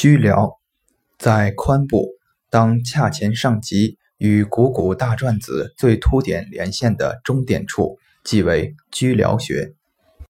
居寮在髋部当髂前上棘与股骨大转子最凸点连线的中点处即为居寮穴